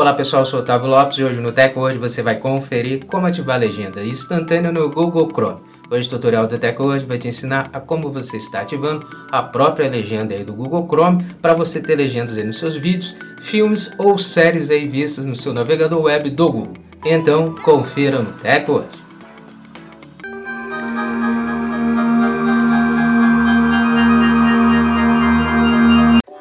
Olá pessoal, eu sou o Otávio Lopes e hoje no Tech Hoje você vai conferir como ativar a legenda instantânea no Google Chrome. Hoje o tutorial do Tech Hoje vai te ensinar a como você está ativando a própria legenda aí do Google Chrome para você ter legendas aí nos seus vídeos, filmes ou séries aí vistas no seu navegador web do Google. Então confira no Tech Hoje.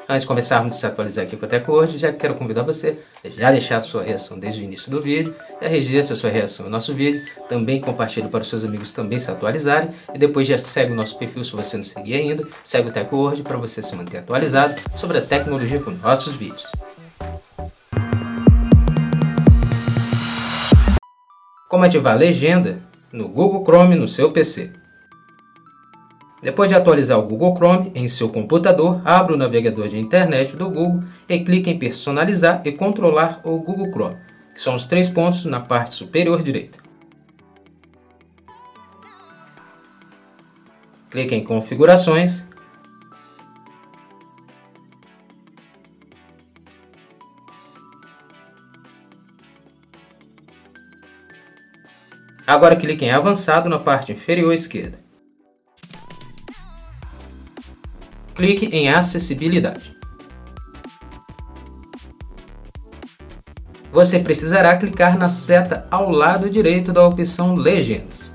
Antes de começarmos a se atualizar aqui com a TecWord, já quero convidar você a já deixar a sua reação desde o início do vídeo, já registre a sua reação no nosso vídeo, também compartilhe para os seus amigos também se atualizarem e depois já segue o nosso perfil se você não seguir ainda, segue o TecWord para você se manter atualizado sobre a tecnologia com nossos vídeos. Como ativar a legenda no Google Chrome no seu PC. Depois de atualizar o Google Chrome em seu computador, abra o navegador de internet do Google e clique em Personalizar e Controlar o Google Chrome, que são os três pontos na parte superior direita. Clique em Configurações. Agora clique em Avançado na parte inferior esquerda. Clique em Acessibilidade. Você precisará clicar na seta ao lado direito da opção Legendas.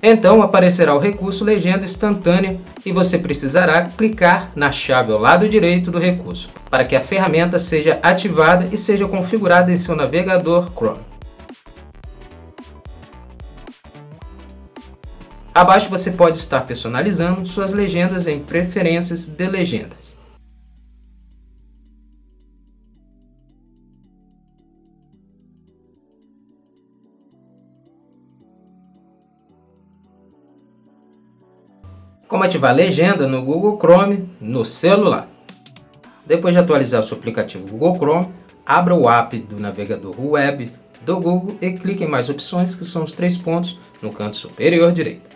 Então aparecerá o recurso Legenda Instantânea e você precisará clicar na chave ao lado direito do recurso para que a ferramenta seja ativada e seja configurada em seu navegador Chrome. Abaixo você pode estar personalizando suas legendas em preferências de legendas. Como ativar legenda no Google Chrome no celular. Depois de atualizar o seu aplicativo Google Chrome, abra o app do navegador web do Google e clique em mais opções que são os três pontos no canto superior direito.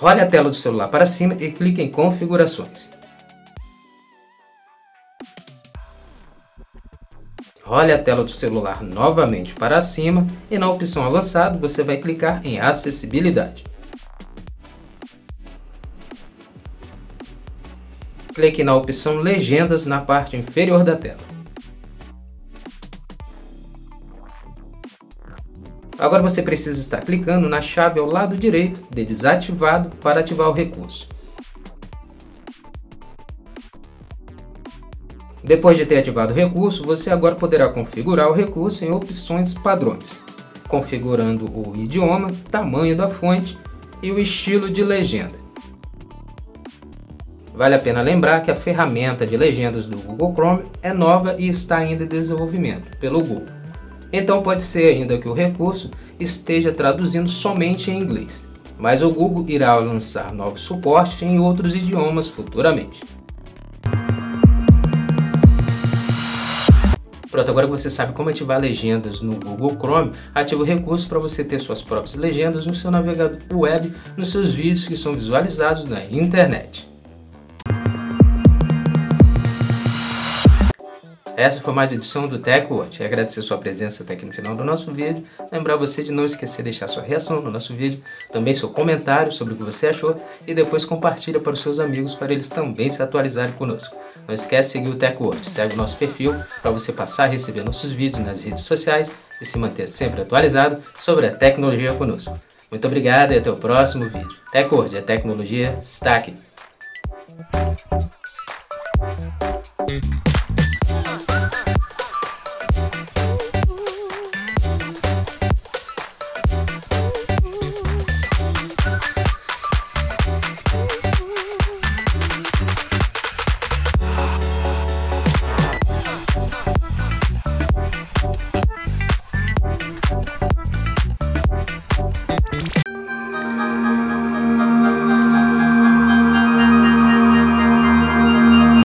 Role a tela do celular para cima e clique em Configurações. Role a tela do celular novamente para cima e na opção Avançado você vai clicar em Acessibilidade. Clique na opção Legendas na parte inferior da tela. Agora você precisa estar clicando na chave ao lado direito de desativado para ativar o recurso. Depois de ter ativado o recurso, você agora poderá configurar o recurso em opções padrões, configurando o idioma, tamanho da fonte e o estilo de legenda. Vale a pena lembrar que a ferramenta de legendas do Google Chrome é nova e está ainda em desenvolvimento pelo Google. Então pode ser ainda que o recurso esteja traduzindo somente em inglês, mas o Google irá lançar novos suportes em outros idiomas futuramente. Pronto, agora que você sabe como ativar legendas no Google Chrome, ative o recurso para você ter suas próprias legendas no seu navegador web, nos seus vídeos que são visualizados na internet. Essa foi mais uma edição do TechWatch. Agradecer sua presença até aqui no final do nosso vídeo. Lembrar você de não esquecer de deixar sua reação no nosso vídeo, também seu comentário sobre o que você achou e depois compartilha para os seus amigos para eles também se atualizarem conosco. Não esquece de seguir o TechWatch, segue o nosso perfil para você passar a receber nossos vídeos nas redes sociais e se manter sempre atualizado sobre a tecnologia conosco. Muito obrigado e até o próximo vídeo. TechWord, a tecnologia está.